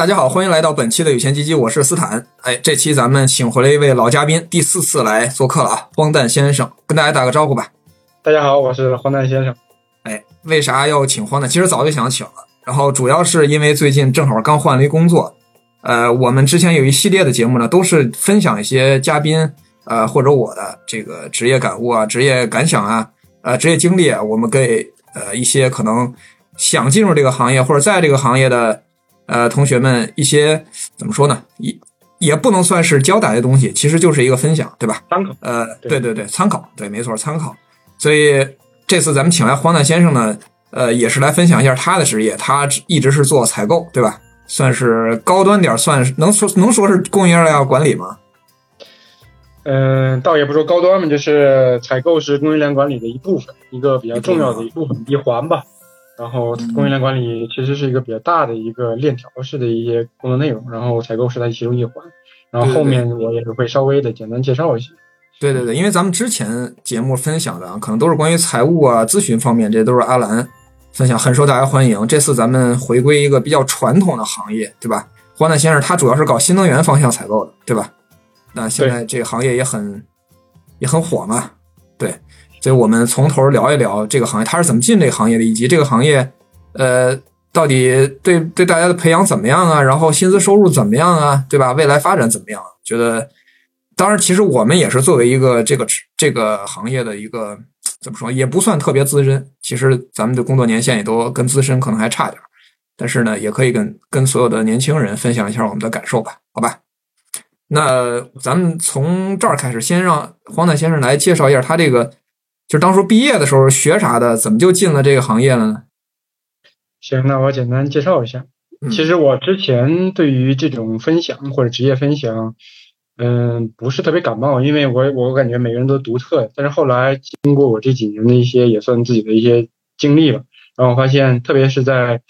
大家好，欢迎来到本期的有钱基金，我是斯坦。哎，这期咱们请回了一位老嘉宾，第四次来做客了啊，荒诞先生，跟大家打个招呼吧。大家好，我是荒诞先生。哎，为啥要请荒诞？其实早就想请了，然后主要是因为最近正好刚换了一工作。呃，我们之前有一系列的节目呢，都是分享一些嘉宾呃或者我的这个职业感悟啊、职业感想啊、呃职业经历啊，我们给呃一些可能想进入这个行业或者在这个行业的呃同学们一些怎么说呢？也也不能算是交代的东西，其实就是一个分享，对吧？参考。呃，对对对，参考，对，没错，参考。所以这次咱们请来荒诞先生呢，呃，也是来分享一下他的职业，他一直是做采购，对吧？算是高端点，算是能说能说是供应链管理吗？嗯，倒也不说高端嘛，就是采购是供应链管理的一部分，一个比较重要的一部分一环吧。然后供应链管理其实是一个比较大的一个链条式的一些工作内容，然后采购是它其中一环。然后后面我也是会稍微的简单介绍一下。对对对，因为咱们之前节目分享的啊，可能都是关于财务啊、咨询方面，这都是阿兰分享，很受大家欢迎。这次咱们回归一个比较传统的行业，对吧？荒诞先生他主要是搞新能源方向采购的，对吧？那现在这个行业也很也很火嘛，对，所以我们从头聊一聊这个行业，他是怎么进这个行业的，以及这个行业呃到底对对大家的培养怎么样啊？然后薪资收入怎么样啊？对吧？未来发展怎么样？觉得。当然，其实我们也是作为一个这个这个行业的一个怎么说，也不算特别资深。其实咱们的工作年限也都跟资深可能还差点但是呢，也可以跟跟所有的年轻人分享一下我们的感受吧，好吧？那咱们从这儿开始，先让荒诞先生来介绍一下他这个，就当初毕业的时候学啥的，怎么就进了这个行业了呢？行，那我简单介绍一下。其实我之前对于这种分享或者职业分享。嗯，不是特别感冒，因为我我感觉每个人都独特。但是后来经过我这几年的一些也算自己的一些经历吧，然后我发现，特别是在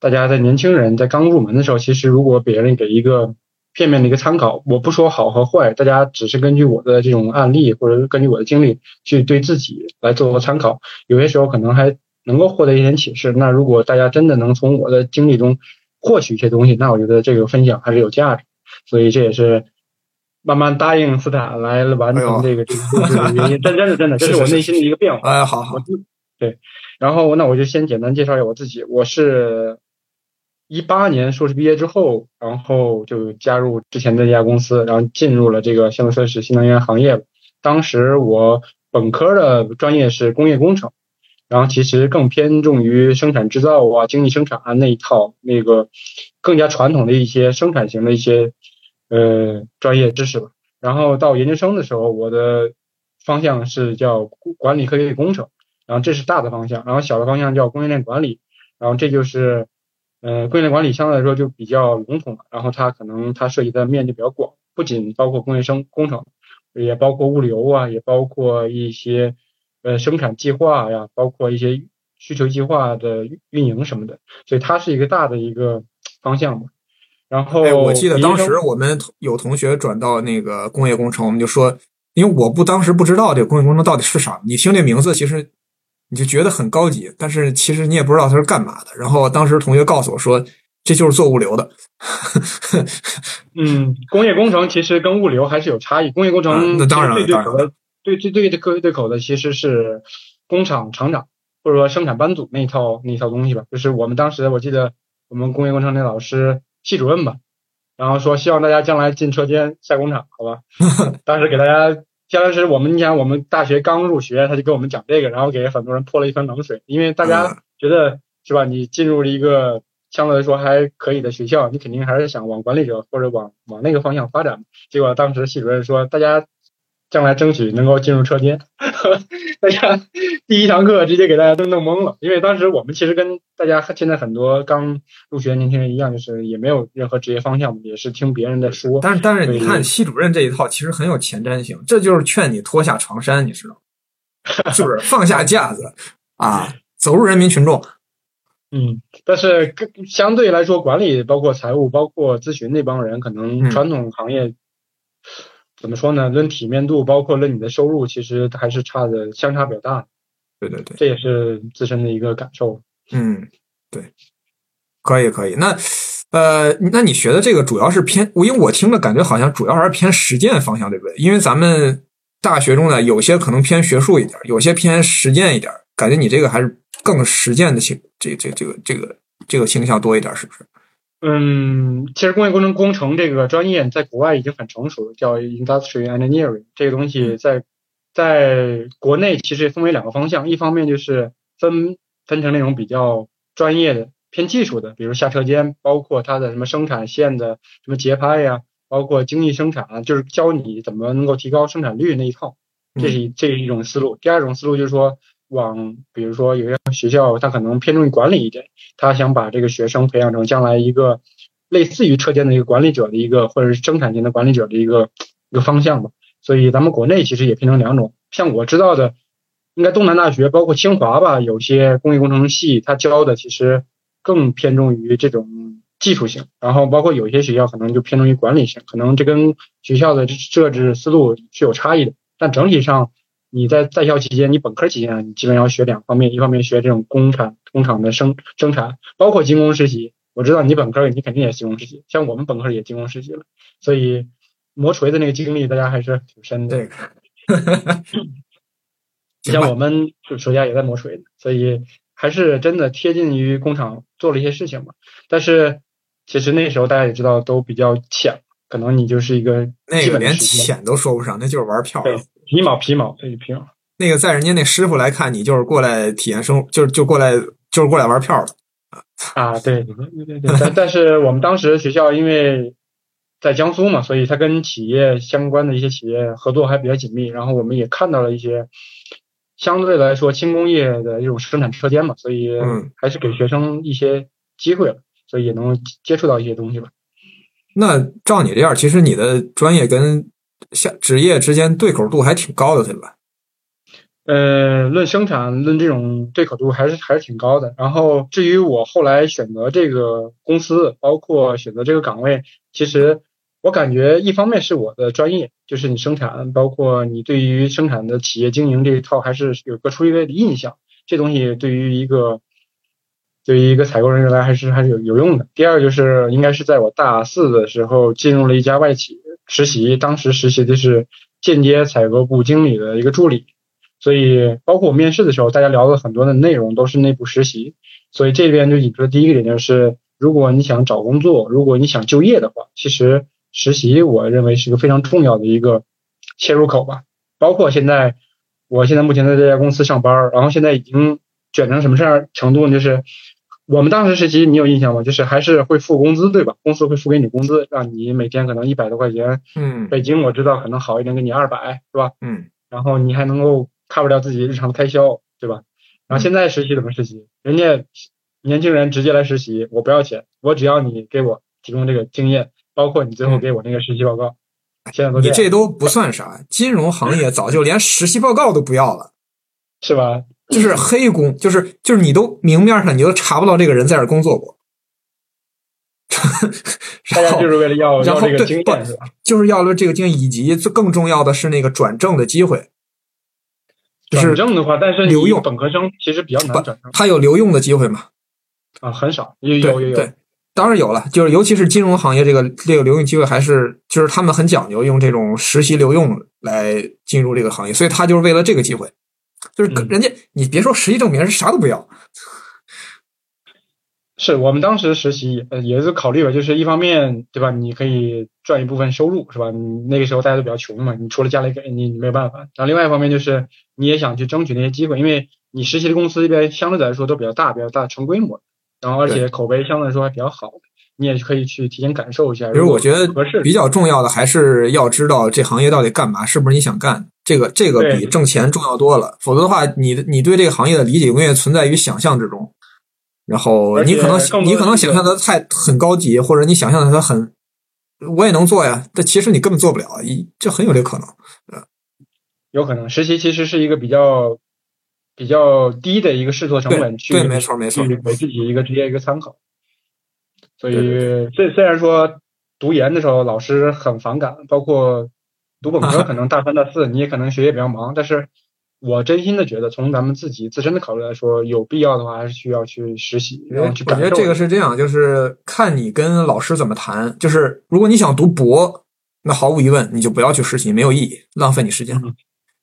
大家在年轻人在刚入门的时候，其实如果别人给一个片面的一个参考，我不说好和坏，大家只是根据我的这种案例或者根据我的经历去对自己来做个参考，有些时候可能还能够获得一点启示。那如果大家真的能从我的经历中获取一些东西，那我觉得这个分享还是有价值。所以这也是。慢慢答应斯坦来完成这个这个原因，真真的真的，这是我内心的一个变化。哎，好好，对，然后那我就先简单介绍一下我自己。我是一八年硕士毕业之后，然后就加入之前的这家公司，然后进入了这个相对算是新能源行业。当时我本科的专业是工业工程，然后其实更偏重于生产制造啊、精益生产啊那一套，那个更加传统的一些生产型的一些。呃，专业知识吧。然后到研究生的时候，我的方向是叫管理科学与工程，然后这是大的方向。然后小的方向叫供应链管理，然后这就是呃供应链管理相对来说就比较笼统了。然后它可能它涉及的面就比较广，不仅包括工业生工程，也包括物流啊，也包括一些呃生产计划呀，包括一些需求计划的运营什么的。所以它是一个大的一个方向嘛。然后，我记得当时我们有同学转到那个工业工程，我们就说，因为我不当时不知道这个工业工程到底是啥，你听这名字其实你就觉得很高级，但是其实你也不知道它是干嘛的。然后当时同学告诉我说，这就是做物流的。嗯，工业工程其实跟物流还是有差异。工业工程那当然对对口的，对对对对对口的其实是工厂厂长或者说生产班组那一套那一套东西吧。就是我们当时我记得我们工业工程那老师。系主任吧，然后说希望大家将来进车间下工厂，好吧？当时给大家，当是我们你想我们大学刚入学，他就跟我们讲这个，然后给很多人泼了一盆冷水，因为大家觉得是吧？你进入了一个相对来说还可以的学校，你肯定还是想往管理者或者往往那个方向发展。结果当时系主任说，大家。将来争取能够进入车间，大家第一堂课直接给大家都弄懵了，因为当时我们其实跟大家现在很多刚入学的年轻人一样，就是也没有任何职业方向，也是听别人在说。但是但是你看系主任这一套其实很有前瞻性，这就是劝你脱下长衫，你知道吗？是不是放下架子啊，走入人民群众？嗯，但是相对来说，管理包括财务、包括咨询那帮人，可能传统行业。怎么说呢？论体面度，包括论你的收入，其实还是差的相差比较大。对对对，这也是自身的一个感受。嗯，对，可以可以。那呃，那你学的这个主要是偏，因为我听着感觉好像主要还是偏实践方向，对不对？因为咱们大学中呢，有些可能偏学术一点，有些偏实践一点，感觉你这个还是更实践的倾，这这这个这个这个倾向多一点，是不是？嗯，其实工业工程工程这个专业在国外已经很成熟了，叫 Industrial Engineering 这个东西在在国内其实分为两个方向，一方面就是分分成那种比较专业的。偏技术的，比如下车间，包括它的什么生产线的什么节拍呀，包括精益生产，就是教你怎么能够提高生产率那一套，这是这是一种思路。第二种思路就是说，往比如说有些学校，他可能偏重于管理一点，他想把这个学生培养成将来一个类似于车间的一个管理者的一个，或者是生产型的管理者的一个一个方向吧。所以咱们国内其实也分成两种，像我知道的，应该东南大学，包括清华吧，有些工业工程系，他教的其实。更偏重于这种技术性，然后包括有些学校可能就偏重于管理性，可能这跟学校的设置思路是有差异的。但整体上，你在在校期间，你本科期间，你基本要学两方面，一方面学这种工厂工厂的生生产，包括精工实习。我知道你本科你肯定也精工实习，像我们本科也精工实习了，所以磨锤的那个经历大家还是挺深的。像我们暑暑假也在磨锤，所以。还是真的贴近于工厂做了一些事情嘛，但是其实那时候大家也知道都比较浅，可能你就是一个那个连浅都说不上，那就是玩票。对，皮毛皮毛，对皮毛。那个在人家那师傅来看你就是过来体验生，就是就过来就是过来玩票的啊。对对对对，但但是我们当时学校因为在江苏嘛，所以他跟企业相关的一些企业合作还比较紧密，然后我们也看到了一些。相对来说，轻工业的一种生产车间嘛，所以还是给学生一些机会了，所以也能接触到一些东西吧。那照你这样，其实你的专业跟像职业之间对口度还挺高的，对吧？呃，论生产，论这种对口度还是还是挺高的。然后至于我后来选择这个公司，包括选择这个岗位，其实。我感觉一方面是我的专业，就是你生产，包括你对于生产的企业经营这一套，还是有个初一的印象。这东西对于一个对于一个采购人员来，还是还是有有用的。第二就是应该是在我大四的时候进入了一家外企实习，当时实习的是间接采购部经理的一个助理，所以包括我面试的时候，大家聊的很多的内容都是内部实习。所以这边就引出的第一个点就是，如果你想找工作，如果你想就业的话，其实。实习，我认为是一个非常重要的一个切入口吧。包括现在，我现在目前在这家公司上班，然后现在已经卷成什么事儿程度呢？就是我们当时实习，你有印象吗？就是还是会付工资，对吧？公司会付给你工资，让你每天可能一百多块钱。嗯。北京我知道可能好一点，给你二百，是吧？嗯。然后你还能够 cover 掉自己日常的开销，对吧？然后现在实习怎么实习？人家年轻人直接来实习，我不要钱，我只要你给我提供这个经验。包括你最后给我那个实习报告，现在都你这都不算啥，金融行业早就连实习报告都不要了，是吧？就是黑工，就是就是你都明面上你都查不到这个人在这工作过，大家就是为了要要这个经验是吧？就是要了这个经验，以及最更重要的是那个转正的机会。转正的话，但是留用本科生其实比较难转正，他有留用的机会吗？啊，很少，有有有有。当然有了，就是尤其是金融行业这个这个留用机会，还是就是他们很讲究用这种实习留用来进入这个行业，所以他就是为了这个机会，就是人家你别说实习证明，是啥都不要。是我们当时实习呃也是考虑吧，就是一方面对吧，你可以赚一部分收入是吧？你那个时候大家都比较穷嘛，你除了家里给你，你没有办法。然后另外一方面就是你也想去争取那些机会，因为你实习的公司这边相对来说都比较大，比较大成规模。然后，而且口碑相对来说还比较好，你也可以去提前感受一下。其实我觉得比较重要的还是要知道这行业到底干嘛，是不是你想干？这个这个比挣钱重要多了。否则的话，你你对这个行业的理解永远存在于想象之中。然后你可能你可能想象的太很高级，或者你想象的它很，我也能做呀。但其实你根本做不了，一这很有这可能。有可能实习其实是一个比较。比较低的一个试错成本，去对，没错没错，去给自己一个直接一个参考。所以，虽虽然说读研的时候老师很反感，包括读本科可能大三大四你也可能学业比较忙，但是我真心的觉得，从咱们自己自身的考虑来说，有必要的话，还是需要去实习，然后去感受。我觉得这个是这样，就是看你跟老师怎么谈。就是如果你想读博，那毫无疑问，你就不要去实习，没有意义，浪费你时间。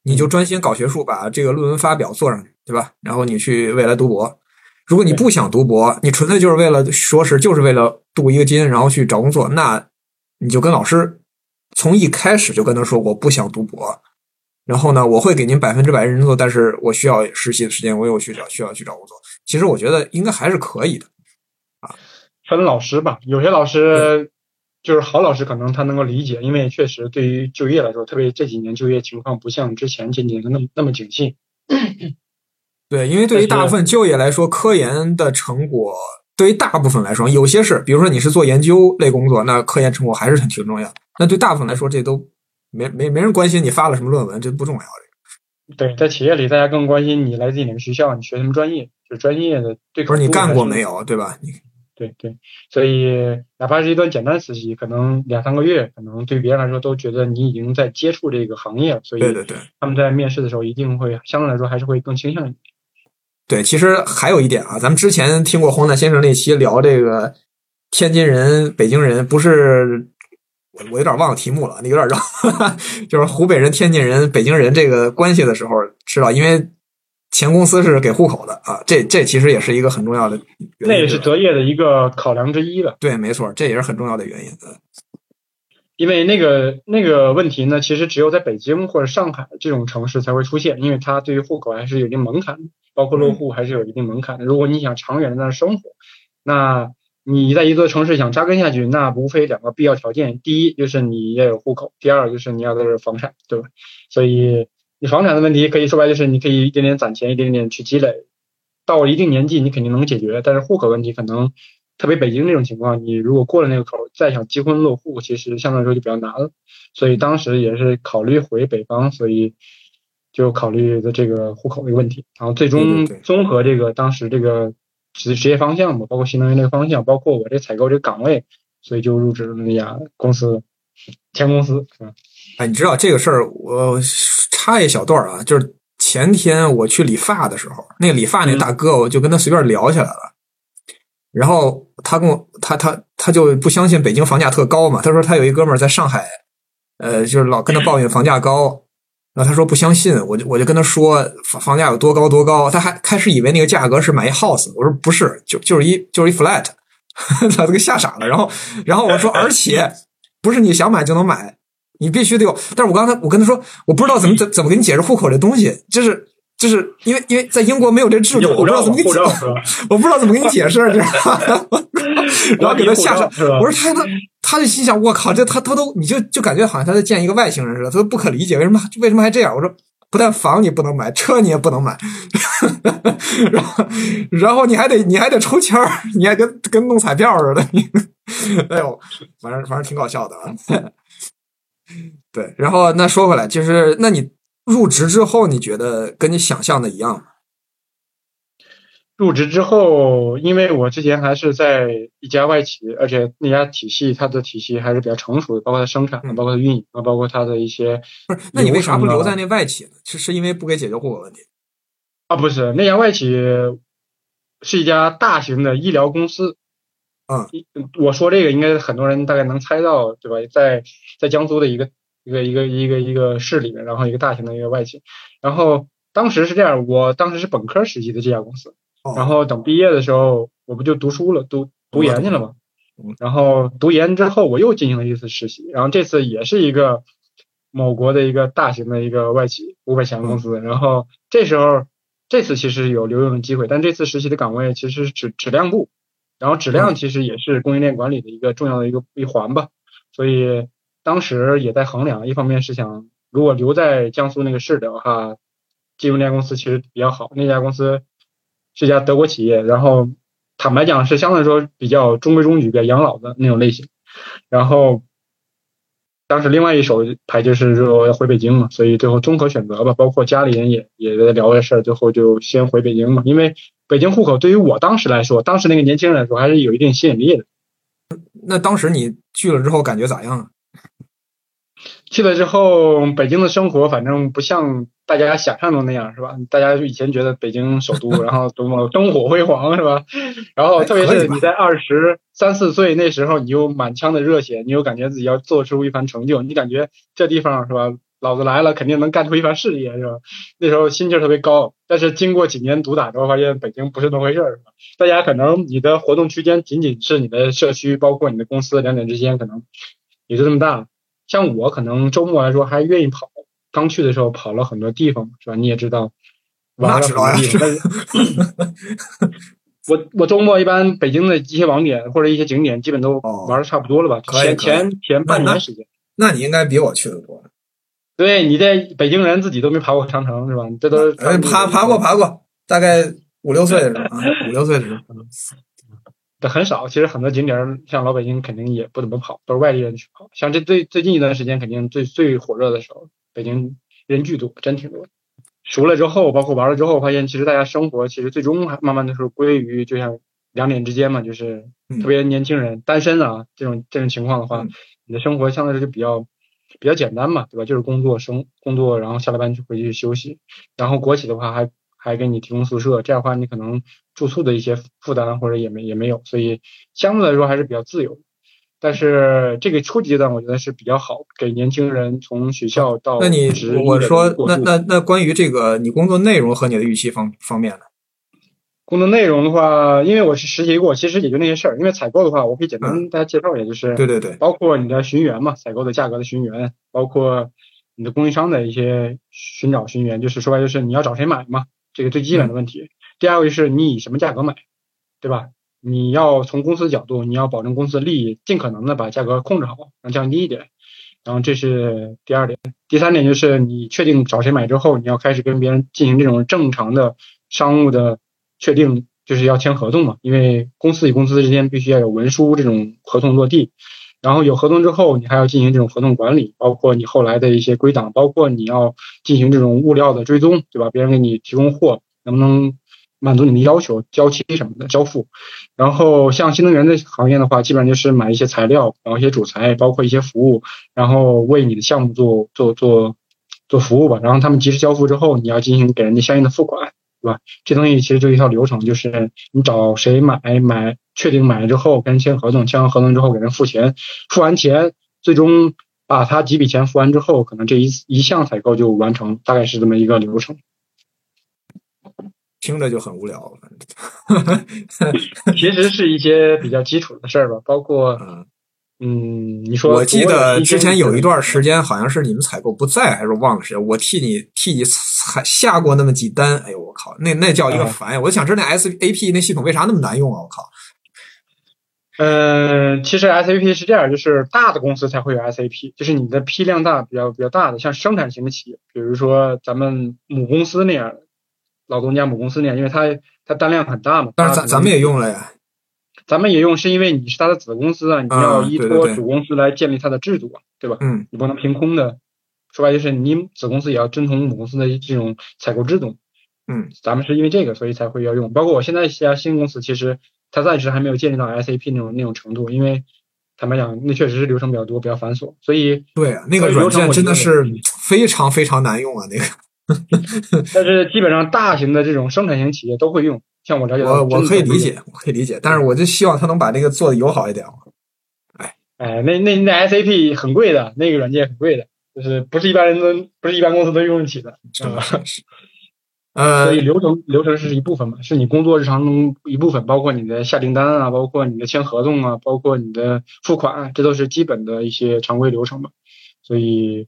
你就专心搞学术，把这个论文发表做上去，对吧？然后你去未来读博。如果你不想读博，你纯粹就是为了硕士，就是为了镀一个金，然后去找工作，那你就跟老师从一开始就跟他说，我不想读博。然后呢，我会给您百分之百认真做，但是我需要实习的时间，我有需要需要去找工作。其实我觉得应该还是可以的，啊，分老师吧，有些老师就是好老师，可能他能够理解，因为确实对于就业来说，特别这几年就业情况不像之前几年那么那么景气。对，因为对于大部分就业来说，科研的成果对于大部分来说，有些是，比如说你是做研究类工作，那科研成果还是很挺重要。那对大部分来说，这都。没没没人关心你发了什么论文，这不重要。这个对，在企业里，大家更关心你来自哪个学校，你学什么专业，就专业的。对，不是你干过没有，对吧？你对对，所以哪怕是一段简单实习，可能两三个月，可能对别人来说都觉得你已经在接触这个行业了。所以对对对，他们在面试的时候一定会相对来说还是会更倾向于。对，其实还有一点啊，咱们之前听过荒诞先生那期聊这个天津人、北京人，不是。我我有点忘了题目了，那有点绕，就是湖北人、天津人、北京人这个关系的时候，知道，因为前公司是给户口的啊，这这其实也是一个很重要的，那也是择业的一个考量之一了。对，没错，这也是很重要的原因。因为那个那个问题呢，其实只有在北京或者上海这种城市才会出现，因为它对于户口还是有一定门槛，包括落户还是有一定门槛的。如果你想长远的在那生活，那。你在一座城市想扎根下去，那无非两个必要条件：第一就是你要有户口，第二就是你要的是房产，对吧？所以你房产的问题可以说白就是你可以一点点攒钱，一点点去积累，到了一定年纪你肯定能解决。但是户口问题可能，特别北京这种情况，你如果过了那个口，再想结婚落户，其实相对来说就比较难了。所以当时也是考虑回北方，所以就考虑的这个户口的问题，然后最终综合这个当时这个。职职业方向嘛，包括新能源这个方向，包括我这采购这个岗位，所以就入职了那家公司，前公司。哎，你知道这个事儿，我插一小段啊，就是前天我去理发的时候，那个理发那大哥，我就跟他随便聊起来了。然后他跟我，他他他就不相信北京房价特高嘛，他说他有一哥们儿在上海，呃，就是老跟他抱怨房价高。然后他说不相信，我就我就跟他说房房价有多高多高，他还开始以为那个价格是买一 house，我说不是，就就是一就是一 flat，他都给吓傻了。然后然后我说，而且不是你想买就能买，你必须得有。但是我刚才我跟他说，我不知道怎么怎怎么给你解释户口这东西，就是。就是因为因为在英国没有这制度，我不知道怎么给你，我不知道怎么给你解释，知道吗？然后给他吓上，我说他他他就心想，我靠，这他他都你就就感觉好像他在见一个外星人似的，他都不可理解为什么为什么还这样。我说不但房你不能买，车你也不能买，然后然后你还得你还得抽签儿，你还跟跟弄彩票似的，你哎呦，反正反正挺搞笑的啊。对，然后那说回来，就是那你。入职之后，你觉得跟你想象的一样吗？入职之后，因为我之前还是在一家外企，而且那家体系它的体系还是比较成熟的，包括它生产，包括它运营，啊，包括它的一些。不是，那你为啥不留在那外企呢？是是因为不给解决户口问题？啊，不是，那家外企是一家大型的医疗公司。嗯，我说这个应该很多人大概能猜到，对吧？在在江苏的一个。一个一个一个一个市里面，然后一个大型的一个外企，然后当时是这样，我当时是本科实习的这家公司，然后等毕业的时候，我不就读书了，读读研去了嘛，然后读研之后，我又进行了一次实习，然后这次也是一个某国的一个大型的一个外企五百强公司，然后这时候这次其实有留用的机会，但这次实习的岗位其实是质质量部，然后质量其实也是供应链管理的一个重要的一个一环吧，所以。当时也在衡量，一方面是想，如果留在江苏那个市的话，进入那家公司其实比较好。那家公司是家德国企业，然后坦白讲是相对来说比较中规中矩、比较养老的那种类型。然后当时另外一手牌就是说要回北京嘛，所以最后综合选择吧，包括家里人也也在聊这事儿，最后就先回北京嘛。因为北京户口对于我当时来说，当时那个年轻人来说还是有一定吸引力的。那当时你去了之后感觉咋样啊？去了之后，北京的生活反正不像大家想象中那样，是吧？大家就以前觉得北京首都，然后多么灯火辉煌，是吧？然后特别是你在二十三四岁那时候，你又满腔的热血，你又感觉自己要做出一番成就，你感觉这地方是吧？老子来了，肯定能干出一番事业，是吧？那时候心气儿特别高。但是经过几年毒打之后，发现北京不是那么回事儿，是吧？大家可能你的活动区间仅仅是你的社区，包括你的公司两点之间，可能也就这么大。像我可能周末来说还愿意跑，刚去的时候跑了很多地方，是吧？你也知道，玩了很多地方。我我周末一般北京的一些网点或者一些景点，基本都玩的差不多了吧？前前前半年时间。那你应该比我去的多。对，你在北京人自己都没爬过长城是吧？这都爬爬过爬过，大概五六岁的时候，五六岁的时候。很少，其实很多景点像老北京肯定也不怎么跑，都是外地人去跑。像这最最近一段时间，肯定最最火热的时候，北京人巨多，真挺多。熟了之后，包括玩了之后，发现其实大家生活其实最终还慢慢的是归于就像两点之间嘛，就是特别年轻人单身啊这种这种情况的话，你的生活相对来说就比较比较简单嘛，对吧？就是工作生工作，然后下了班就回去休息。然后国企的话还还给你提供宿舍，这样的话你可能。住宿的一些负担或者也没也没有，所以相对来说还是比较自由。但是这个初级阶段我觉得是比较好，给年轻人从学校到那你我说那那那关于这个你工作内容和你的预期方方面呢？工作内容的话，因为我是实习过，其实也就那些事儿。因为采购的话，我可以简单大家介绍一下，就是对对对，包括你的寻源嘛，采购的价格的寻源，包括你的供应商的一些寻找寻源，就是说白就是你要找谁买嘛，这个最基本的问题。第二个就是你以什么价格买，对吧？你要从公司角度，你要保证公司的利益，尽可能的把价格控制好，能降低一点。然后这是第二点。第三点就是你确定找谁买之后，你要开始跟别人进行这种正常的商务的确定，就是要签合同嘛。因为公司与公司之间必须要有文书这种合同落地。然后有合同之后，你还要进行这种合同管理，包括你后来的一些归档，包括你要进行这种物料的追踪，对吧？别人给你提供货能不能？满足你的要求，交期什么的交付，然后像新能源的行业的话，基本上就是买一些材料，然后一些主材，包括一些服务，然后为你的项目做做做做服务吧。然后他们及时交付之后，你要进行给人家相应的付款，对吧？这东西其实就一套流程，就是你找谁买买，确定买了之后跟人签合同，签完合同之后给人付钱，付完钱，最终把他几笔钱付完之后，可能这一一项采购就完成，大概是这么一个流程。听着就很无聊，其实是一些比较基础的事儿吧，包括嗯，你说我记得之前有一段时间，好像是你们采购不在，还是忘了谁，我替你替你采下过那么几单，哎呦我靠，那那叫一个烦呀！我想知道那 SAP 那系统为啥那么难用啊？我靠。嗯，其实 SAP 是这样，就是大的公司才会有 SAP，就是你的批量大、比较比较大的，像生产型的企业，比如说咱们母公司那样的。老东家母公司那样，因为它它单量很大嘛。但是咱咱们也用了呀，咱们也用是因为你是它的子公司啊，你要依托主公司来建立它的制度啊，对吧？嗯，你不能凭空的。说白就是你子公司也要遵从母公司的这种采购制度。嗯，咱们是因为这个，所以才会要用。包括我现在一家新公司，其实它暂时还没有建立到 SAP 那种那种程度，因为坦白讲，那确实是流程比较多，比较繁琐。所以对那个软件真的是非常非常难用啊，那个。但是基本上大型的这种生产型企业都会用，像我了解，我我可以理解，我可以理解，但是我就希望他能把那个做的友好一点。哎哎，那那那 SAP 很贵的，那个软件很贵的，就是不是一般人都不是一般公司都用得起的，是吧？呃，所以流程流程是一部分嘛，是你工作日常中一部分，包括你的下订单啊，包括你的签合同啊，包括你的付款，这都是基本的一些常规流程嘛，所以。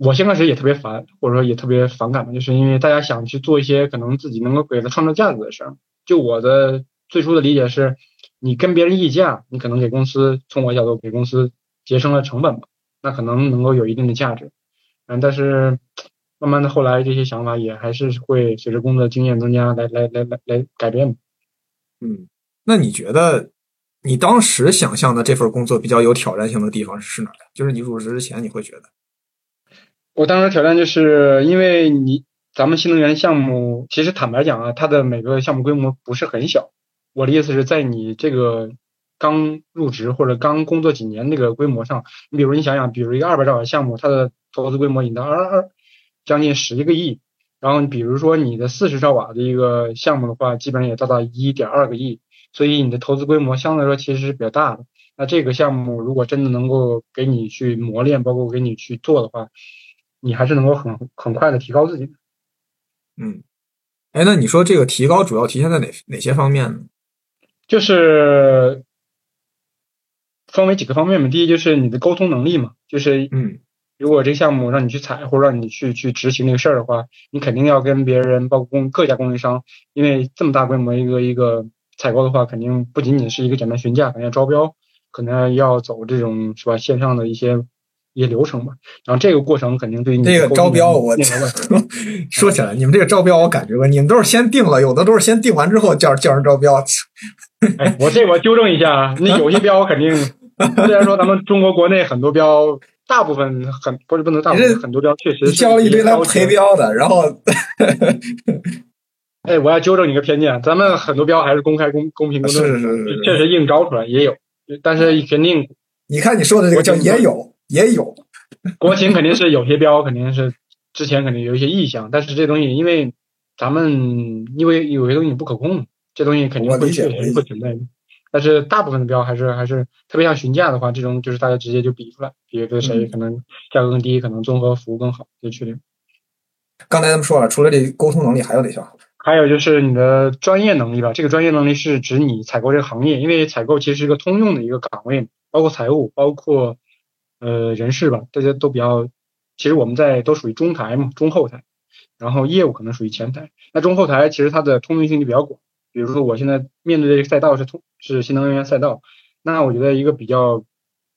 我先开始也特别烦，或者说也特别反感嘛，就是因为大家想去做一些可能自己能够给他创造价值的事儿。就我的最初的理解是，你跟别人议价，你可能给公司从我角度给公司节省了成本嘛，那可能能够有一定的价值。嗯，但是慢慢的后来这些想法也还是会随着工作经验增加来来来来来改变。嗯，那你觉得你当时想象的这份工作比较有挑战性的地方是哪儿？就是你入职之前你会觉得？我当时挑战就是因为你咱们新能源项目，其实坦白讲啊，它的每个项目规模不是很小。我的意思是在你这个刚入职或者刚工作几年那个规模上。你比如你想想，比如一个二百兆的项目，它的投资规模已经到二二将近十一个亿。然后你比如说你的四十兆瓦的一个项目的话，基本上也达到一点二个亿。所以你的投资规模相对来说其实是比较大的。那这个项目如果真的能够给你去磨练，包括给你去做的话，你还是能够很很快的提高自己。嗯，哎，那你说这个提高主要体现在哪哪些方面呢？就是分为几个方面嘛。第一就是你的沟通能力嘛，就是嗯，如果这个项目让你去采或者让你去去执行那个事儿的话，你肯定要跟别人，包括供各家供应商，因为这么大规模一个一个采购的话，肯定不仅仅是一个简单询价，肯定要招标。可能要走这种是吧线上的一些一些流程吧，然后这个过程肯定对你这个招标，我 说起来，你们这个招标我感觉过，你们都是先定了，有的都是先定完之后叫叫人招标。哎，我这我纠正一下，那有些标肯定，虽然说咱们中国国内很多标，大部分很不是不能大部分很多标确实交了一堆来陪标的，然后，哎，我要纠正你个偏见，咱们很多标还是公开公公平公正，是是是，确实硬招出来也有。但是肯定，你看你说的这个叫也有也有，国情肯定是有些标肯定是之前肯定有一些意向，但是这东西因为咱们因为有些东西不可控，这东西肯定会确实会存在的。但是大部分的标还是还是特别像询价的话，这种就是大家直接就比出来，比跟谁可能价格更低，可能综合服务更好，就确定。刚才咱们说了，除了这沟通能力，还有哪些？还有就是你的专业能力吧，这个专业能力是指你采购这个行业，因为采购其实是一个通用的一个岗位，包括财务，包括呃人事吧，大家都比较，其实我们在都属于中台嘛，中后台，然后业务可能属于前台。那中后台其实它的通用性就比较广，比如说我现在面对的赛道是通是新能源赛道，那我觉得一个比较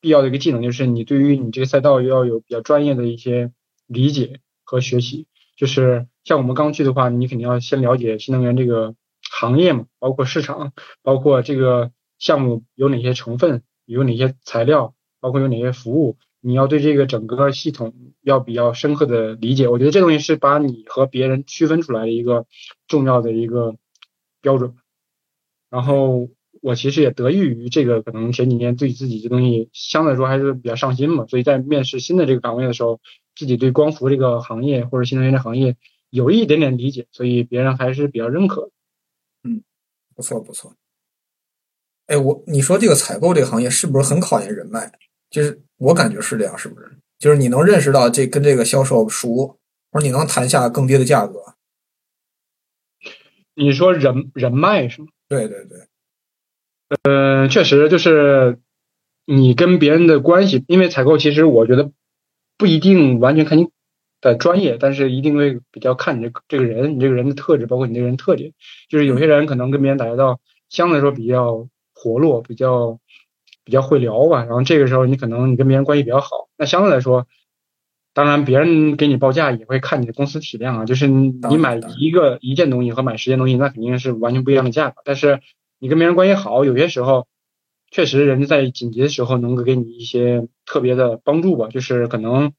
必要的一个技能就是你对于你这个赛道要有比较专业的一些理解和学习，就是。像我们刚去的话，你肯定要先了解新能源这个行业嘛，包括市场，包括这个项目有哪些成分，有哪些材料，包括有哪些服务，你要对这个整个系统要比较深刻的理解。我觉得这东西是把你和别人区分出来的一个重要的一个标准。然后我其实也得益于这个，可能前几年对自己这东西相对来说还是比较上心嘛，所以在面试新的这个岗位的时候，自己对光伏这个行业或者新能源这行业。有一点点理解，所以别人还是比较认可。嗯，不错不错。哎，我你说这个采购这个行业是不是很考验人脉？就是我感觉是这样，是不是？就是你能认识到这跟这个销售熟，或者你能谈下更低的价格。你说人人脉是吗？对对对。嗯，确实就是你跟别人的关系，因为采购其实我觉得不一定完全看你。的专业，但是一定会比较看你这这个人，你这个人的特质，包括你这个人特点。就是有些人可能跟别人打交道，相对来说比较活络，比较比较会聊吧。然后这个时候你可能你跟别人关系比较好，那相对来说，当然别人给你报价也会看你的公司体量啊。就是你买一个一件东西和买十件东西，那肯定是完全不一样的价格。但是你跟别人关系好，有些时候确实人家在紧急的时候能够给你一些特别的帮助吧。就是可能。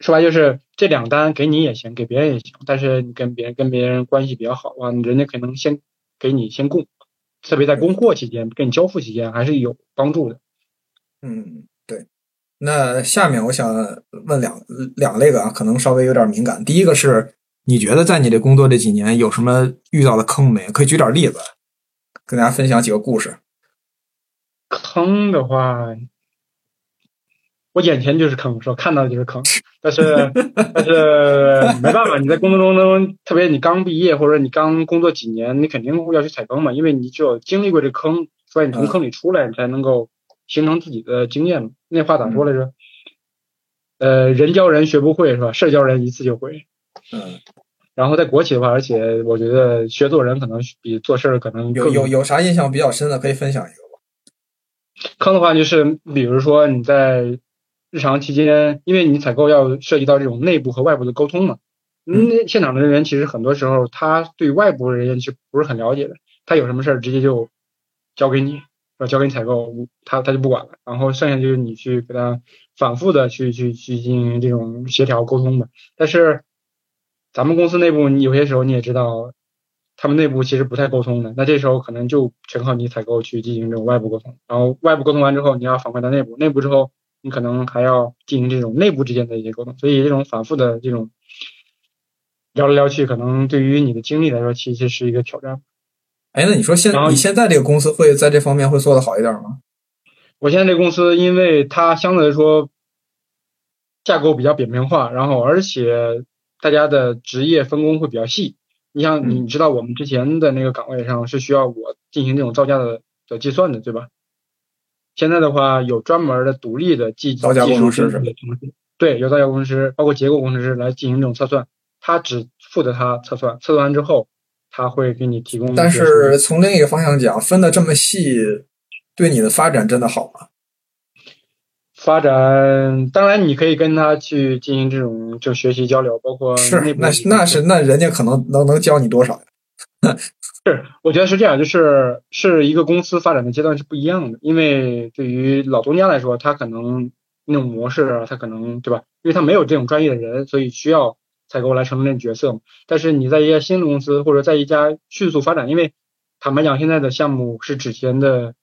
说白就是这两单给你也行，给别人也行，但是你跟别人跟别人关系比较好啊，人家可能先给你先供，特别在供货期间跟你交付期间还是有帮助的。嗯，对。那下面我想问两两类个啊，可能稍微有点敏感。第一个是你觉得在你这工作这几年有什么遇到的坑没？可以举点例子，跟大家分享几个故事。坑的话。我眼前就是坑，说看到的就是坑，但是但是没办法，你在工作中中，特别你刚毕业或者你刚工作几年，你肯定会要去踩坑嘛，因为你只有经历过这坑，所以你从坑里出来，你才能够形成自己的经验嘛。那话咋说来着？呃，人教人学不会是吧？事教人一次就会。嗯。然后在国企的话，而且我觉得学做人可能比做事儿可能有有有啥印象比较深的，可以分享一个吧。坑的话就是，比如说你在。日常期间，因为你采购要涉及到这种内部和外部的沟通嘛，那现场的人员其实很多时候他对外部人员是不是很了解的，他有什么事儿直接就交给你，交给你采购，他他就不管了，然后剩下就是你去给他反复的去去去进行这种协调沟通吧。但是咱们公司内部，你有些时候你也知道。他们内部其实不太沟通的，那这时候可能就全靠你采购去进行这种外部沟通，然后外部沟通完之后，你要反馈到内部，内部之后你可能还要进行这种内部之间的一些沟通，所以这种反复的这种聊来聊去，可能对于你的精力来说，其实是一个挑战。哎，那你说现然后你现在这个公司会在这方面会做的好一点吗？我现在这个公司，因为它相对来说架构比较扁平化，然后而且大家的职业分工会比较细。你像嗯你知道我们之前的那个岗位上是需要我进行这种造价的的计算的，对吧？现在的话有专门的独立的技造价工程师技术的对，有造价工程师，包括结构工程师来进行这种测算，他只负责他测算，测算完之后他会给你提供但。是从另一个方向讲，分的这么细，对你的发展真的好吗？发展，当然你可以跟他去进行这种就学习交流，包括是那那是那人家可能能能教你多少呀？是，我觉得是这样，就是是一个公司发展的阶段是不一样的，因为对于老东家来说，他可能那种模式啊，他可能对吧？因为他没有这种专业的人，所以需要采购来承担这角色嘛。但是你在一家新的公司或者在一家迅速发展，因为坦白讲，现在的项目是之前的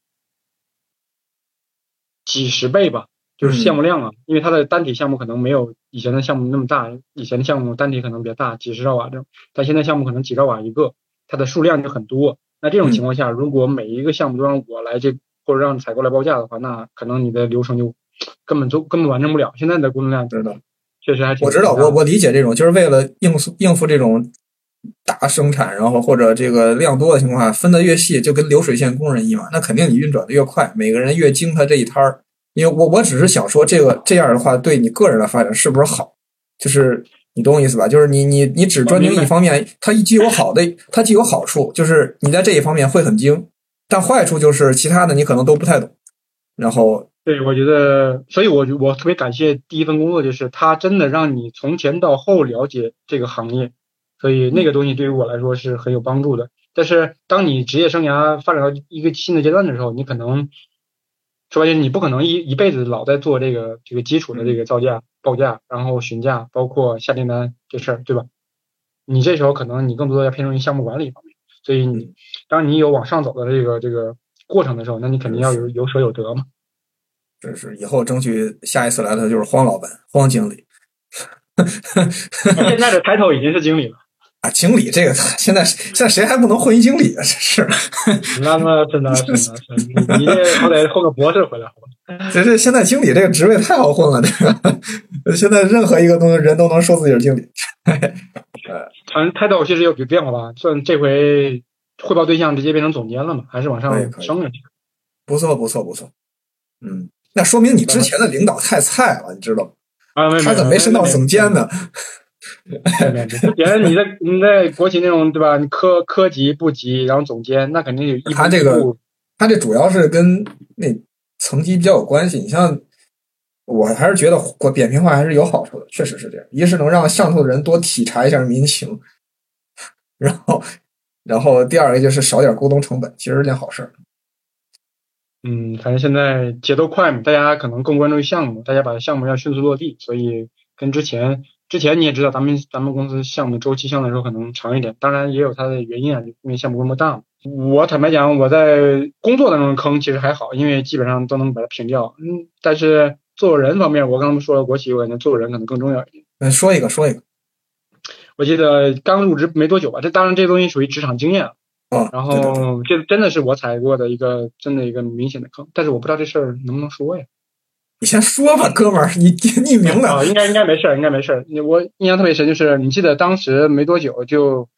几十倍吧，就是项目量啊，因为它的单体项目可能没有以前的项目那么大，以前的项目单体可能比较大，几十兆瓦这种，但现在项目可能几兆瓦一个，它的数量就很多。那这种情况下，如果每一个项目都让我来这或者让采购来报价的话，那可能你的流程就 根本就根本完成不了。现在的工作量知道，确实还挺我知道，我我理解这种，就是为了应付应付这种大生产，然后或者这个量多的情况下，分的越细，就跟流水线工人一样，那肯定你运转的越快，每个人越精他这一摊儿。因为我我只是想说，这个这样的话，对你个人的发展是不是好？就是你懂我意思吧？就是你你你只专精一方面，它既有好的，它既有好处，就是你在这一方面会很精，但坏处就是其他的你可能都不太懂。然后对，我觉得，所以我就我特别感谢第一份工作，就是它真的让你从前到后了解这个行业，所以那个东西对于我来说是很有帮助的。但是当你职业生涯发展到一个新的阶段的时候，你可能说白了，你不可能一一辈子老在做这个这个基础的这个造价、报价，然后询价，包括下订单这事儿，对吧？你这时候可能你更多的要偏重于项目管理方面，所以你当你有往上走的这个这个过程的时候，那你肯定要有有舍有得嘛。这是以后争取下一次来的就是荒老板、荒经理现在的抬头已经是经理了，啊，经理这个现在现在谁还不能混一经理啊？这是，那么真的是的是，你你这好歹混个博士回来好吧？这这现在经理这个职位太好混了，这个现在任何一个东人都能说自己是经理。反正 title 其实有有变化吧，算这回汇报对象直接变成总监了嘛，还是往上升了？不错，不错，不错。嗯，那说明你之前的领导太菜了，你知道吗？啊，没他怎么没升到总监呢？没没没，原来你在你在国企那种对吧？你科科级、部级，然后总监，那肯定有一他这个他这主要是跟那层级比较有关系。你像，我还是觉得过扁平化还是有好处的，确实是这样。一是能让上头的人多体察一下民情，然后，然后第二个就是少点沟通成本，其实是件好事儿。嗯，反正现在节奏快嘛，大家可能更关注于项目，大家把项目要迅速落地，所以跟之前之前你也知道，咱们咱们公司项目周期相对来说可能长一点，当然也有它的原因啊，因为项目规模大嘛。我坦白讲，我在工作当中的坑其实还好，因为基本上都能把它平掉。嗯，但是做人方面，我刚刚说了国企，我感觉做人可能更重要一点。嗯，说一个，说一个。我记得刚入职没多久吧，这当然这东西属于职场经验然后这真的是我踩过的一个真的一个明显的坑，但是我不知道这事儿能不能说呀。你先说吧，哥们儿，你匿名的。啊，应该应该没事儿，应该没事儿。你我印象特别深，就是你记得当时没多久就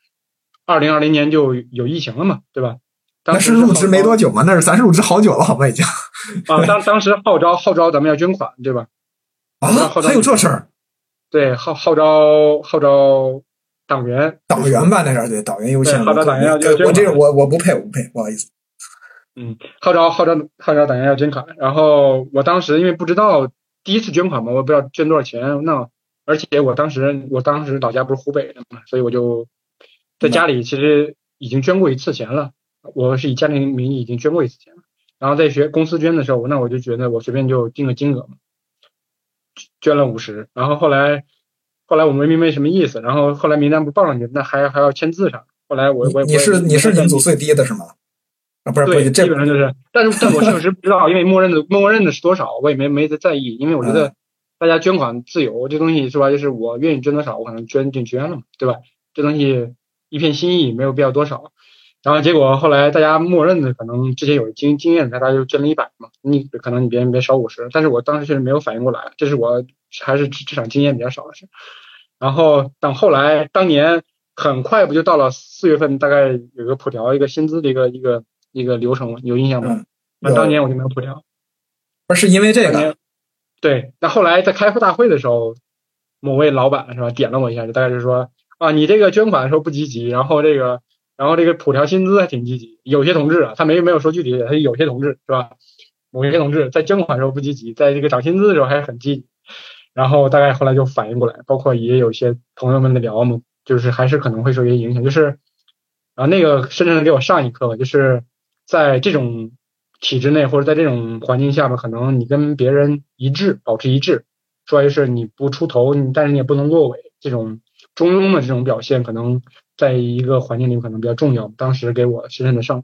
二零二零年就有疫情了嘛，对吧？当时入职没多久嘛？那是咱是入职好久了，好吧已经。啊，当当时号召号召咱们要捐款，对吧？啊，还有这事儿？对，号号召号召党员，党员吧，那是对党员优先。对号召党员要我捐我这个我我不配，我不配，不好意思。嗯，号召号召号召党员要捐款，然后我当时因为不知道第一次捐款嘛，我也不知道捐多少钱，那而且我当时我当时老家不是湖北的嘛，所以我就在家里其实已经捐过一次钱了，我是以家庭名义已经捐过一次钱了，然后在学公司捐的时候，那我就觉得我随便就定个金额嘛，捐了五十，然后后来后来我没明白什么意思，然后后来名单不报上去，那还还要签字啥，后来我我你是你是你们组最低的是吗？啊，不是对，这基本上就是，但是但我确实不知道，因为默认的默认的是多少，我也没没在在意，因为我觉嗯得大家捐款自由，这东西是吧就是我愿意捐多少，我可能捐就捐了嘛，对吧？这东西一片心意，没有必要多少。然后结果后来大家默认的可能之前有经经验的，大家就捐了一百嘛，你可能你别人别少五十，但是我当时确实没有反应过来，这是我还是职职场经验比较少的事。然后等后来当年很快不就到了四月份，大概有个普调一个薪资的一个一个一个流程吗？有印象吗？嗯，那当年我就没有普调。不是因为这个对，那后来在开发大会的时候，某位老板是吧点了我一下，就大概就是说啊，你这个捐款的时候不积极，然后这个然后这个普调薪资还挺积极。有些同志啊，他没没有说具体的，他有些同志是吧？某些同志在捐款的时候不积极，在这个涨薪资的时候还是很积极。然后大概后来就反应过来，包括也有一些朋友们的聊嘛，就是还是可能会受一些影响，就是，然后那个深深的给我上一课，就是在这种体制内或者在这种环境下面，可能你跟别人一致，保持一致，说白就是你不出头，你但是你也不能落尾，这种中庸的这种表现，可能在一个环境里可能比较重要。当时给我深深的上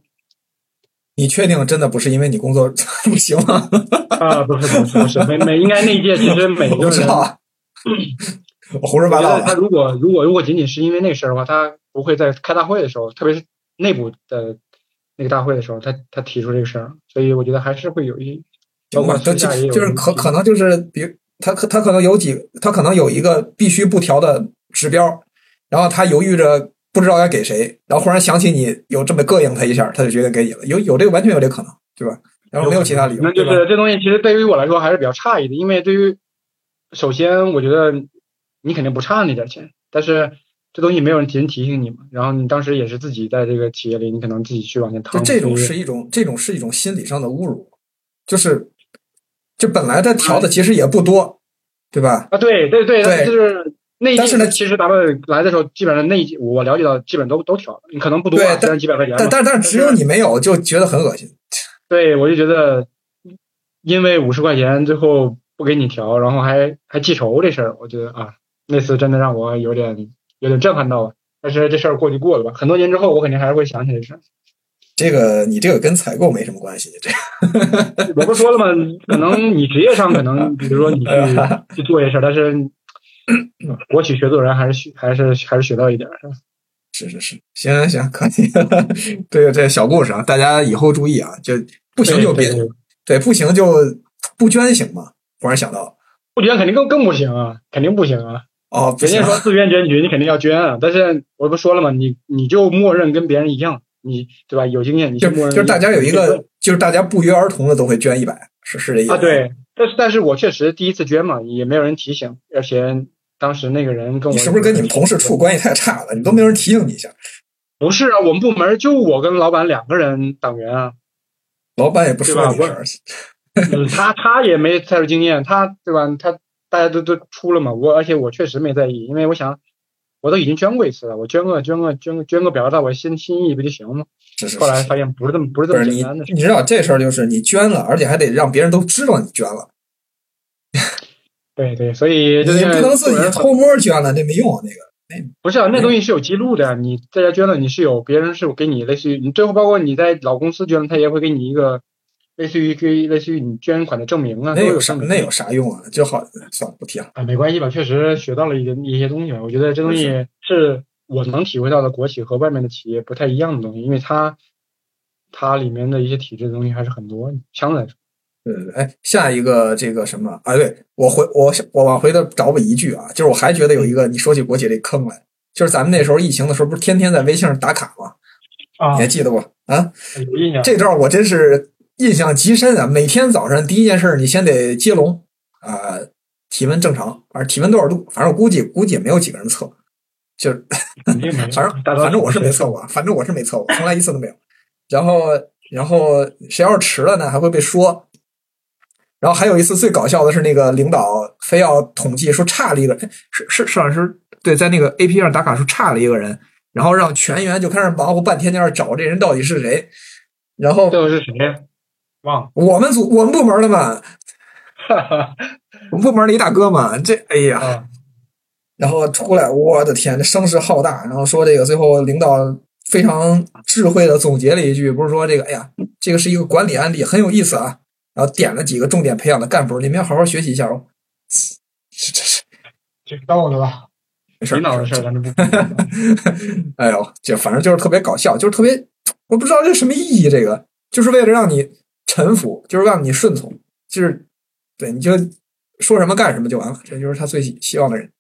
你确定真的不是因为你工作 不行吗？啊，不是不是不是，每每应该那一届其实每我个人不知道啊，我胡说八道他如果如果如果仅仅是因为那事儿的话，他不会在开大会的时候，特别是内部的那个大会的时候，他他提出这个事儿，所以我觉得还是会有一，包括就私下也有就是可可能就是，比如他可他可能有几，他可能有一个必须不调的指标，然后他犹豫着不知道该给谁，然后忽然想起你有这么膈应他一下，他就决定给你了，有有这个完全有这个可能，对吧？然后没有其他理由，那就？是这东西其实对于我来说还是比较诧异的，因为对于首先我觉得你肯定不差那点钱，但是这东西没有人提前提醒你嘛，然后你当时也是自己在这个企业里，你可能自己去往前趟，就这种是一种，这种是一种心理上的侮辱，就是，就本来他调的其实也不多，对吧？啊，对对对，对就是那一但是呢其实咱们来的时候，基本上那一季我了解到基本都都调了，你可能不多啊，虽然几百块钱，但但但是只有你没有，就觉得很恶心。对，我就觉得，因为五十块钱最后不给你调，然后还还记仇这事儿，我觉得啊，那次真的让我有点有点震撼到了。但是这事儿过就过了吧，很多年之后我肯定还是会想起这事儿。这个你这个跟采购没什么关系，这个我不说了吗？可能你职业上可能，比如说你 去去做这事儿，但是 国企学做人还是学还是还是学到一点儿，是吧？是是是，行行可以，这个这个小故事啊，大家以后注意啊，就不行就别对对对对，不行就不捐行吗？忽然想到，不捐肯定更更不行啊，肯定不行啊。哦，人家，说自愿捐举，你肯定要捐啊。但是我不说了吗？你你就默认跟别人一样，你对吧？有经验，你就默认就是大家有一个，就是大家不约而同的都会捐一百，是是这意思啊，对。但是但是我确实第一次捐嘛，也没有人提醒，而且当时那个人跟我你是不是跟你们同事处关系太差了？你都没有人提醒你一下，不是啊，我们部门就我跟老板两个人党员啊，老板也不说你事儿，嗯他他也没太多经验，他对吧？他大家都都出了嘛，我而且我确实没在意，因为我想我都已经捐过一次了，我捐个捐个捐个捐个表达我心心意不就行吗？是是后来。发现不是这么不是这么简单的事，你知道这事儿就是你捐了，而且还得让别人都知道你捐了，对对，所以就是你不能自己人偷摸捐了，那没用。那个不是啊，那东西是有记录的呀。你在家捐了，你是有别人是有给你类似于你最后包括你在老公司捐了，他也会给你一个类似于给类似于你捐款的证明啊，那有。啥那有啥用啊？就好，算了，不提了。啊，没关系吧？确实学到了一个一些东西吧。我觉得这东西是我能体会到的国企和外面的企业不太一样的东西，因为它它里面的一些体制的东西还是很多。相对来说，对对对，哎，下一个这个什么啊？对我回我我往回头找我一句啊，就是我还觉得有一个，你说起国企这坑来，就是咱们那时候疫情的时候，不是天天在微信上打卡吗？啊你还记得不？啊，有印象。这段我真是印象极深啊！每天早上第一件事，你先得接龙啊、体温正常，反正体温多少度，反正我估计估计也没有几个人测，就是反正反正我是没测过，反正我是没测过，从来一次都没有。然后然后谁要是迟了呢，还会被说。然后还有一次最搞笑的是，那个领导非要统计说差了一个，哎是是是好像是对，在那个 A P P 上打卡说差了一个人，然后让全员就开始忙活半天，在那儿找这人到底是谁。然后最后是谁？忘了。我们组我们部门的嘛，哈哈我们部门的一大哥嘛，这哎呀，啊，然后出来，我的天，这声势浩大，然后说这个最后领导非常智慧的总结了一句，不是说这个，哎呀，这个是一个管理案例，很有意思啊。然后点了几个重点培养的干部，你们要好好学习一下哦。这这是这到了吧？没事儿，领导的事儿咱就不。哎呦，这反正就是特别搞笑，就是特别，我不知道这什么意义。这个就是为了让你臣服，就是让你顺从，就是对你就说什么干什么就完了，这就是他最希希望的人。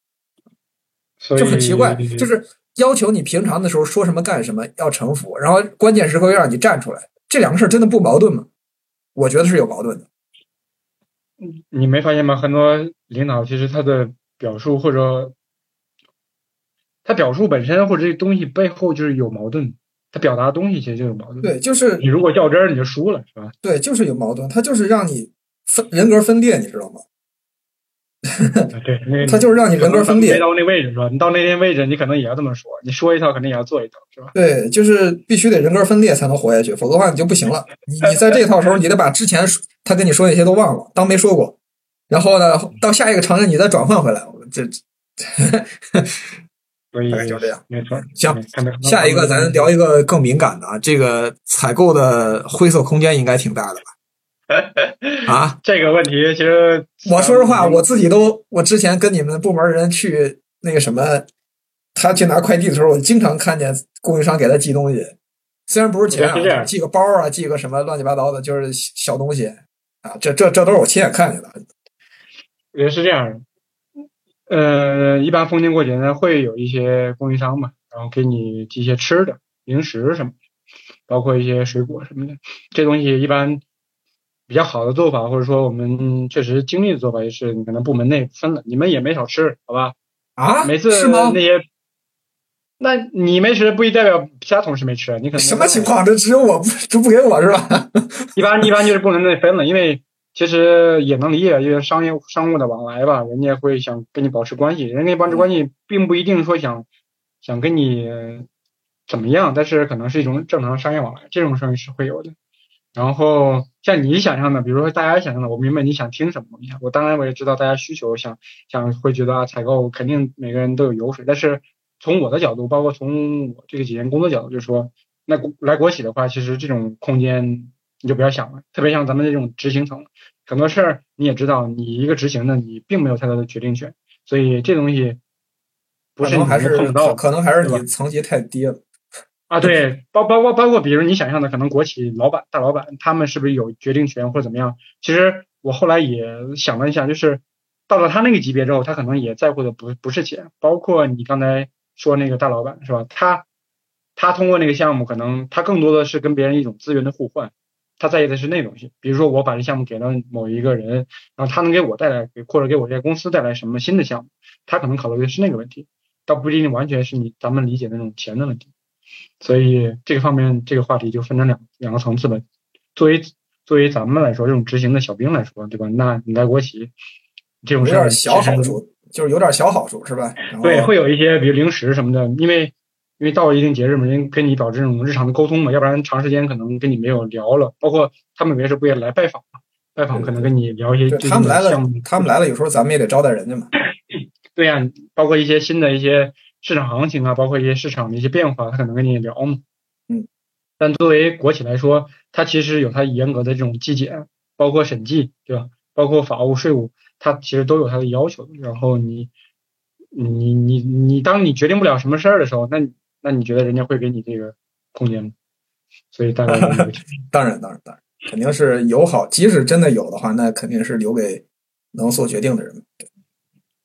就很奇怪，就是要求你平常的时候说什么干什么要臣服，然后关键时刻又让你站出来，这两个事儿真的不矛盾吗？我觉得是有矛盾的。你没发现吗？很多领导其实他的表述或者他表述本身或者这东西背后就是有矛盾，他表达的东西其实就有矛盾。对，就是你如果较真儿，你就输了，是吧？对，就是有矛盾，他就是让你分人格分裂，你知道吗？对，那他就是让你人格分裂没。到那位置是吧？你到那天位置，你可能也要这么说，你说一套肯定也要做一套，是吧？对，就是必须得人格分裂才能活下去，否则的话你就不行了。你你在这套时候，你得把之前说他跟你说那些都忘了，当没说过。然后呢，到下一个场景你再转换回来，这 所以就这样。没错。行下一个咱聊一个更敏感的啊，这个采购的灰色空间应该挺大的吧？啊，这个问题，其实我说实话，我自己都，我之前跟你们部门人去那个什么，他去拿快递的时候，我经常看见供应商给他寄东西，虽然不是钱寄个包啊，寄个什么乱七八糟的，就是小东西啊，这这这都是我亲眼看见的。也是这样的。呃，一般逢年过节呢，会有一些供应商嘛，然后给你寄一些吃的、零食什么，包括一些水果什么的。这东西一般比较好的做法，或者说我们确实经历的做法，也是你可能部门内分了，你们也没少吃，好吧？啊，每次是吗那？些，那你没吃，不一代表其他同事没吃，你可能什么情？况？这只有我不这不给我是吧？一般一般就是部门内分了，因为其实也能理解，因为商业商务的往来吧，人家会想跟你保持关系，人家保持关系，并不一定说想想跟你怎么样，但是可能是一种正常商业往来，这种事儿是会有的。然后像你想象的，比如说大家想象的，我明白你想听什么东西，我当然我也知道大家需求，想想会觉得啊，采购肯定每个人都有油水，但是从我的角度，包括从我这个几年工作角度，就是说，那国来国企的话，其实这种空间你就不要想了，特别像咱们这种执行层，很多事儿你也知道，你一个执行的，你并没有太多的决定权，所以这东西不是你可能还是碰得到。可能还是你层级太低了。啊，对，包包括包括，比如你想象的，可能国企老板、大老板，他们是不是有决定权或者怎么样？其实我后来也想了一下，就是到了他那个级别之后，他可能也在乎的不不是钱，包括你刚才说那个大老板是吧？他他通过那个项目，可能他更多的是跟别人一种资源的互换，他在意的是那东西。比如说我把这项目给了某一个人，然后他能给我带来，或者给我这公司带来什么新的项目，他可能考虑的是那个问题，倒不一定完全是你咱们理解的那种钱的问题。所以这个方面，这个话题就分成两两个层次吧。作为作为咱们来说，这种执行的小兵来说，对吧？那你来国企这种事儿，有点小好处，就是有点小好处是吧？对，会有一些比如零食什么的，因为因为到了一定节日嘛，人跟你保持这种日常的沟通嘛，要不然长时间可能跟你没有聊了。包括他们有时候不也来拜访嘛？拜访可能跟你聊一些他们来了他们来了，有时候咱们也得招待人家嘛。对呀、包括一些新的一些市场行情啊，包括一些市场的一些变化，他可能跟你聊嘛。嗯。但作为国企来说，它其实有它严格的这种纪检，包括审计，对吧？包括法务、税务，它其实都有它的要求。然后你，你你你，当你决定不了什么事儿的时候，那那你觉得人家会给你这个空间吗？所以大概 当然，当然，当然，肯定是友好。即使真的有的话，那肯定是留给能做决定的人。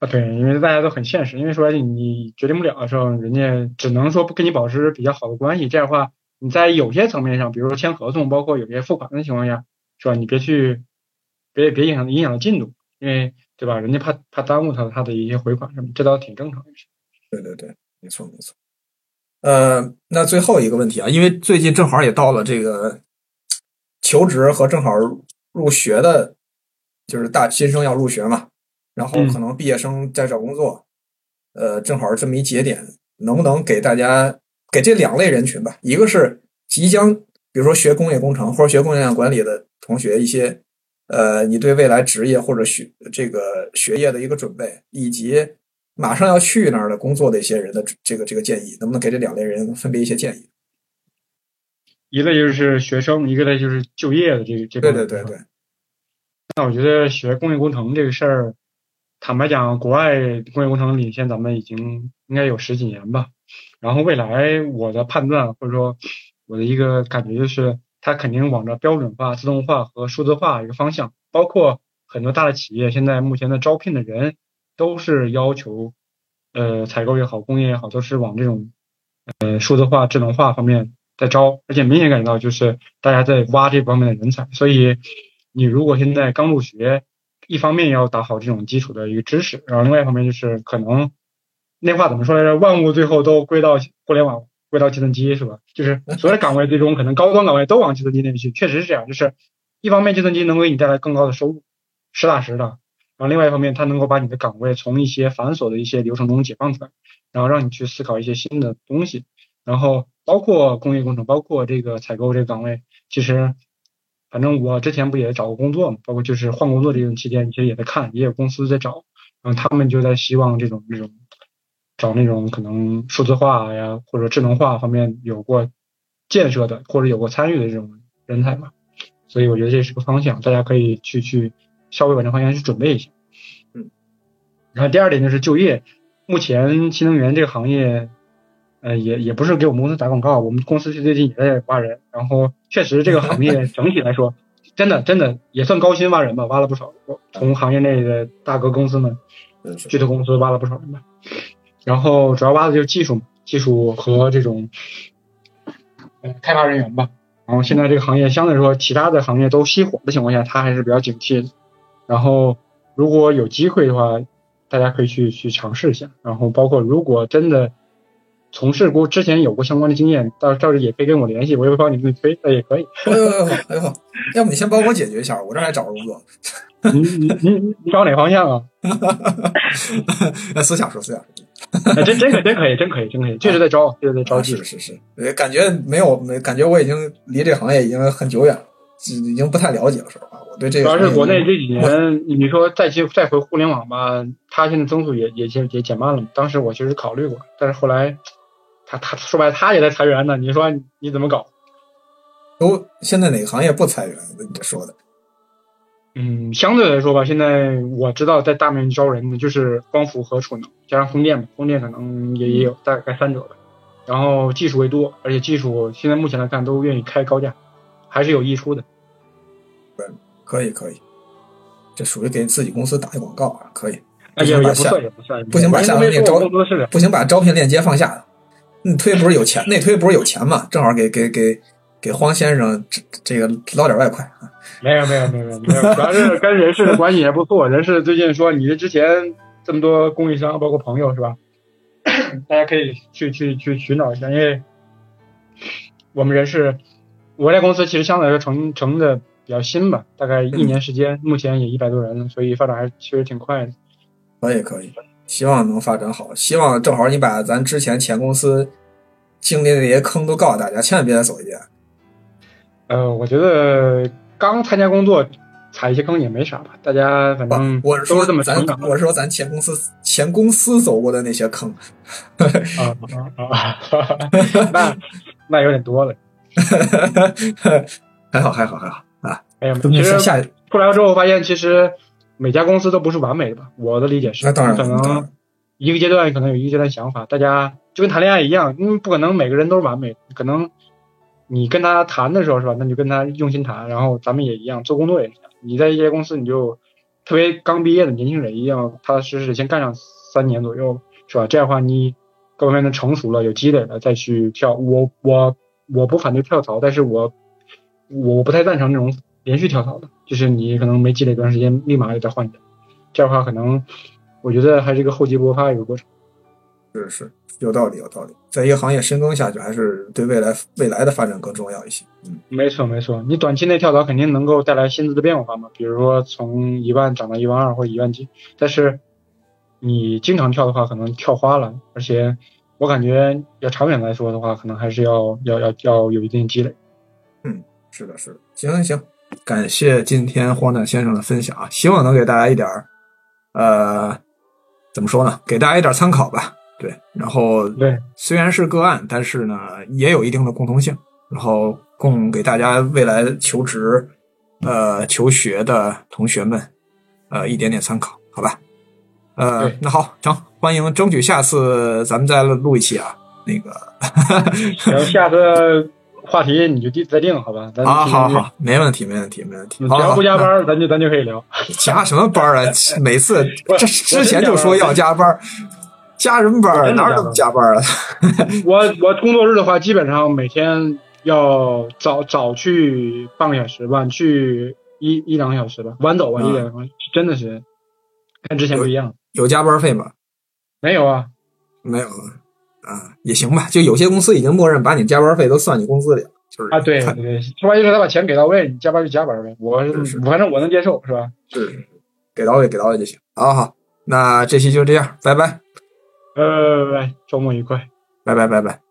啊，对，因为大家都很现实，因为说你决定不了的时候，人家只能说不跟你保持比较好的关系。这样的话，你在有些层面上，比如说签合同，包括有些付款的情况下，是吧？你别去，别别影响影响进度，因为对吧？人家怕怕耽误他他的一些回款什么，这倒挺正常的事。对对对，没错没错。呃，那最后一个问题啊，因为最近正好也到了这个求职和正好入学的，就是大新生要入学嘛，然后可能毕业生在找工作，呃，正好是这么一节点，能不能给大家给这两类人群吧？一个是即将，比如说学工业工程或者学供应链管理的同学，一些呃，你对未来职业或者学这个学业的一个准备，以及马上要去那儿的工作的一些人的这个这个建议，能不能给这两类人分别一些建议？一类就是学生，一个类就是就业的这个这对对对对。那我觉得学工业工程这个事儿，坦白讲，国外工业工程领先咱们已经应该有十几年吧。然后未来我的判断或者说我的一个感觉就是，它肯定往着标准化、自动化和数字化一个方向。包括很多大的企业现在目前的招聘的人都是要求，呃，采购也好，工业也好，都是往这种呃数字化、智能化方面在招，而且明显感觉到就是大家在挖这方面的人才，所以。你如果现在刚入学，一方面要打好这种基础的一个知识，然后另外一方面就是可能那话怎么说来着？万物最后都归到互联网，归到计算机是吧？就是所有的岗位最终可能高端岗位都往计算机那边去，确实是这样。就是一方面计算机能给你带来更高的收入，实打实的；然后另外一方面，它能够把你的岗位从一些繁琐的一些流程中解放出来，然后让你去思考一些新的东西。然后包括工业工程，包括这个采购这个岗位，其实。反正我之前不也找过工作嘛，包括就是换工作这种期间，其实也在看，也有公司在找，然后他们就在希望这种这种找那种可能数字化呀或者智能化方面有过建设的或者有过参与的这种人才嘛，所以我觉得这是个方向，大家可以去去稍微往这方向去准备一下。嗯，然后第二点就是就业，目前新能源这个行业。呃，也也不是给我们公司打广告，我们公司最近也在挖人，然后确实这个行业 整体来说，真的真的也算高薪挖人吧，挖了不少，从行业内的大哥公司们、巨头公司挖了不少人吧。然后主要挖的就是技术嘛，技术和这种开发人员吧。然后现在这个行业相对来说，其他的行业都熄火的情况下，它还是比较警惕的。然后如果有机会的话，大家可以去去尝试一下。然后包括如果真的。从事过之前有过相关的经验，到到时也可以跟我联系，我也会帮你们推，那也可以。哎呦哎呦，要不你先帮我解决一下，我这还找着工作。你你你你找哪方向啊？私下说，私下说。真真可真可以，真可以，真可以，确实在招，确实在招。是是是，感觉没有没感觉，我已经离这行业已经很久远了，已经不太了解了，说实话，我对这个。主要是国内这几年，你说再去再回互联网吧，它现在增速也也也也减慢了。当时我其实考虑过，但是后来。他他说白了，他也在裁员呢。你说你怎么搞？都现在哪个行业不裁员？你说的？嗯，相对来说吧，现在我知道在大面积招人的就是光伏和储能，加上风电嘛，风电可能也也有大概三者吧。然后技术为多，而且技术现在目前来看都愿意开高价，还是有溢出的。对，可以可以，这属于给自己公司打一广告啊，可以。也也不算也不算，不行把下面招不行把招聘链接放下。那推不是有钱？内推不是有钱嘛？正好给给给给黄先生这这个捞点外快啊！没有没有没有没有，主要是跟人事的关系也不错。人事最近说，你这之前这么多供应商，包括朋友是吧？大家可以去去去寻找一下，因为我们人事，我这公司其实相对来说成成的比较新吧，大概一年时间，目前也一百多人，所以发展还其实挺快的。可以可以。希望能发展好，希望正好你把咱之前前公司经历的那些坑都告诉大家，千万别再走一遍。呃，我觉得刚参加工作踩一些坑也没啥吧，大家反正我是说这么咱我是说咱前公司前公司走过的那些坑。啊 啊啊！那那有点多了。还好还好还好啊！哎呀，其实下出来之后发现其实。每家公司都不是完美的吧？我的理解是，那当然可能一个阶段可能有一个阶段想法，大家就跟谈恋爱一样，因为不可能每个人都是完美。可能你跟他谈的时候是吧？那就跟他用心谈。然后咱们也一样，做工作也是。你在一些公司，你就特别刚毕业的年轻人一样，踏踏实实先干上三年左右，是吧？这样的话，你各方面的成熟了，有积累了，再去跳。我我我不反对跳槽，但是我我不太赞成那种。连续跳槽的，就是你可能没积累一段时间，立马就再换掉，这样的话可能我觉得还是一个厚积薄发一个过程。是是，有道理有道理，在一个行业深耕下去，还是对未来未来的发展更重要一些。嗯，没错没错，你短期内跳槽肯定能够带来薪资的变化嘛，比如说从一万涨到一万二或者一万几，但是你经常跳的话，可能跳花了，而且我感觉要长远来说的话，可能还是要要要要有一定积累。嗯，是的，是的，行行行。感谢今天荒诞先生的分享啊，希望能给大家一点儿，呃，怎么说呢？给大家一点参考吧。对，然后对，虽然是个案，但是呢，也有一定的共同性然后供给大家未来求职、呃求学的同学们，呃一点点参考，好吧？呃，那好，成，欢迎，争取下次咱们再录一期啊。那个 然后下次话题你就定再定，好吧？咱啊，好好，没问题，没问题，没问题。你只要不加班，咱就咱就可以聊。加什么班啊？每次这之前就说要加班，加什么班儿？我真的哪有那么加班啊？我我工作日的话，基本上每天要早早去半个小时，晚去一一两个小时吧，晚走吧嗯一两个小时，真的是跟之前不一样。有加班费吗？没有啊，没有啊，也行吧。就有些公司已经默认把你加班费都算你工资里了，就是啊，对对对，说白就是他把钱给到位，你加班就加班呗。我反正我能接受，是吧？是给到位给到位就行。好好，那这期就这样，拜拜，拜拜，拜拜，周末愉快。拜拜拜拜。